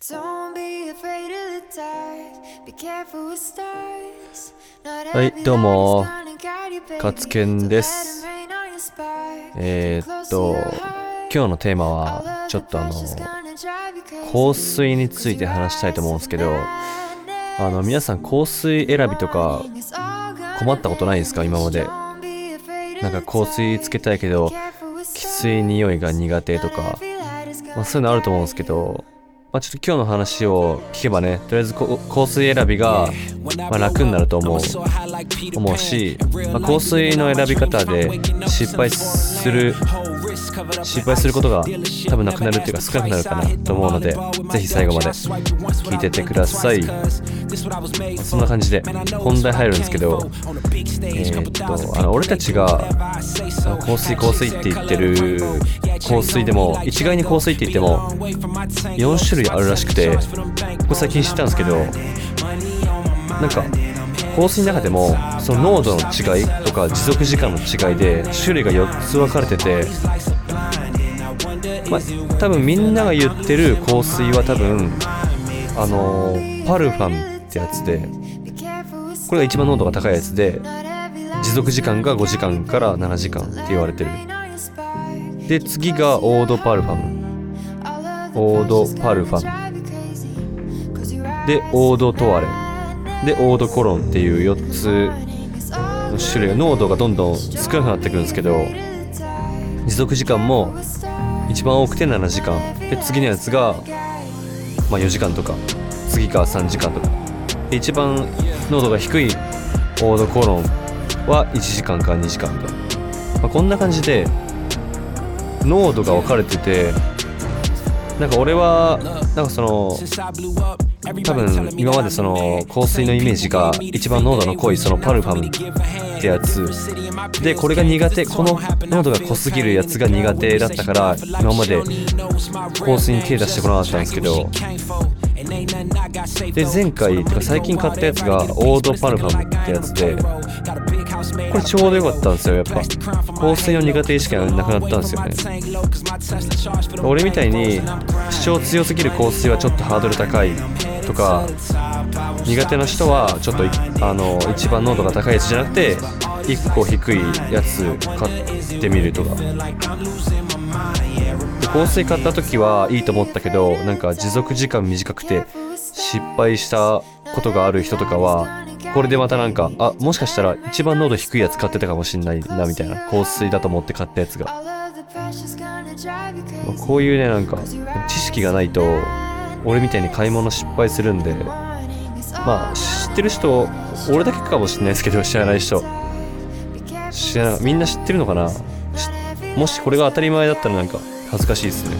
はいどうも。カツケンです。えー、っと今日のテーマはちょっとあの香水について話したいと思うんですけどあの皆さん香水選びとか困ったことないですか？今まで。なんか香水つけたいけどきつい匂いが苦手とか、まあ、そういうのあると思うんですけどまあ、ちょっと今日の話を聞けばねとりあえず香水選びが、まあ、楽になると思う思うし、まあ、香水の選び方で失敗する失敗することが多分なくなるっていうか少なくなるかなと思うのでぜひ最後まで聞いててください。そんな感じで本題入るんですけどえー、っとあの俺たちが香水香水って言ってる香水でも一概に香水って言っても4種類あるらしくてこれ最近知ったんですけどなんか香水の中でもその濃度の違いとか持続時間の違いで種類が4つ分かれててまあ、多分みんなが言ってる香水は多分あのー、パルファムってやつでこれが一番濃度が高いやつで持続時間が5時間から7時間って言われてる。で次がオードパルファムオードパルファムでオードトワレ。でオードコロンっていう4つの種類濃度がどんどん少なくなってくるんですけど持続時間も一番多くて7時間。で次のやつが、まあ、4時間とか次が3時間とか。で一番濃度が低いオードコロンは1時間か2時間みたいな、まあ、こんな感じで濃度が分かれててなんか俺はなんかその多分今までその香水のイメージが一番濃度の濃いそのパルファムってやつ。でこれが苦手この濃度が濃すぎるやつが苦手だったから今まで香水に手出してこなかったんですけど。で前回てか最近買ったやつがオードパルファムってやつで。これちょうど良かったんですよやっぱ。香水の苦手意識がなくなったんですよね。俺みたいに主張強すぎる香水はちょっとハードル高いとか苦手な人はちょっとあの一番濃度が高いやつじゃなくて1個低いやつ買ってみるとか。香水買った時はいいと思ったけどなんか持続時間短くて失敗したことがある人とかはこれでまたなんかあもしかしたら一番濃度低いやつ買ってたかもしんないなみたいな香水だと思って買ったやつが。こういうねなんか知識がないと俺みたいに買い物失敗するんでまあ知ってる人俺だけかもしんないですけど知らない人。知らみんな知ってるのかな？もしこれが当たり前だったらなんか恥ずかしいですね。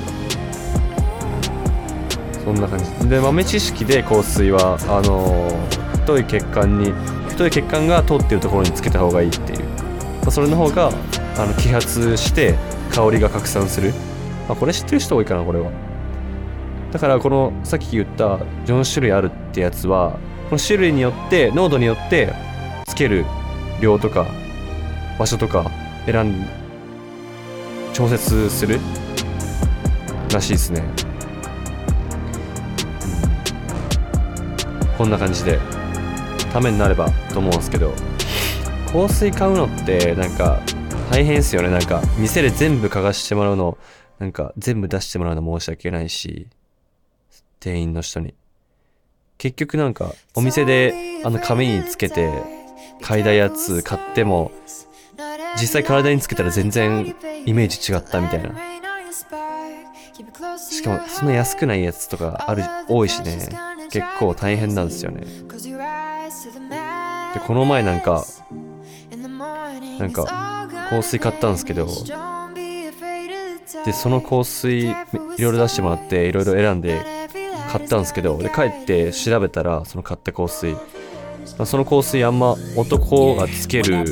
そんな感じ。で豆知識で香水はあのー、太い血管に太い血管が通ってるところにつけた方がいいっていう、まあ、それの方があの揮発して香りが拡散する、まあ、これ知ってる人多いかなこれは。だからこのさっき言った4種類あるってやつはこの種類によって濃度によってつける量とか場所とか選ん調節するらしいですね、こんな感じで。ためになればと思うんですけど香水買うのってなんか大変ですよね。なんか店で全部嗅がしてもらうのなんか全部出してもらうの申し訳ないし店員の人に。結局なんかお店であの紙につけて嗅いだやつ買っても実際体につけたら全然イメージ違ったみたいな。しかもそんな安くないやつとかある多いしね。結構大変なんですよね。でこの前なんかなんか香水買ったんですけどでその香水いろいろ出してもらっていろいろ選んで買ったんですけどで帰って調べたらその買った香水。その香水あんま男がつける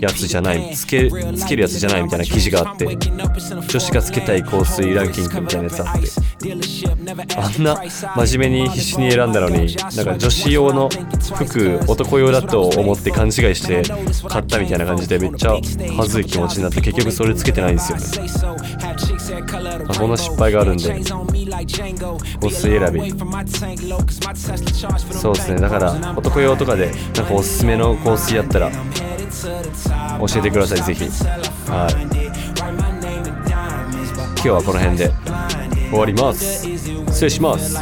やつじゃないつけつけるやつじゃないみたいな記事があって女子がつけたい香水ランキングみたいなやつあってあんな真面目に必死に選んだのになんか女子用の服男用だと思って勘違いして買ったみたいな感じでめっちゃ恥ずい気持ちになって結局それつけてないんですよねまあ、こんな失敗があるんで香水選び。そうですね。だから男用とかでなんかおすすめの香水やったら教えてください。ぜひ。はい。今日はこの辺で終わります。失礼します。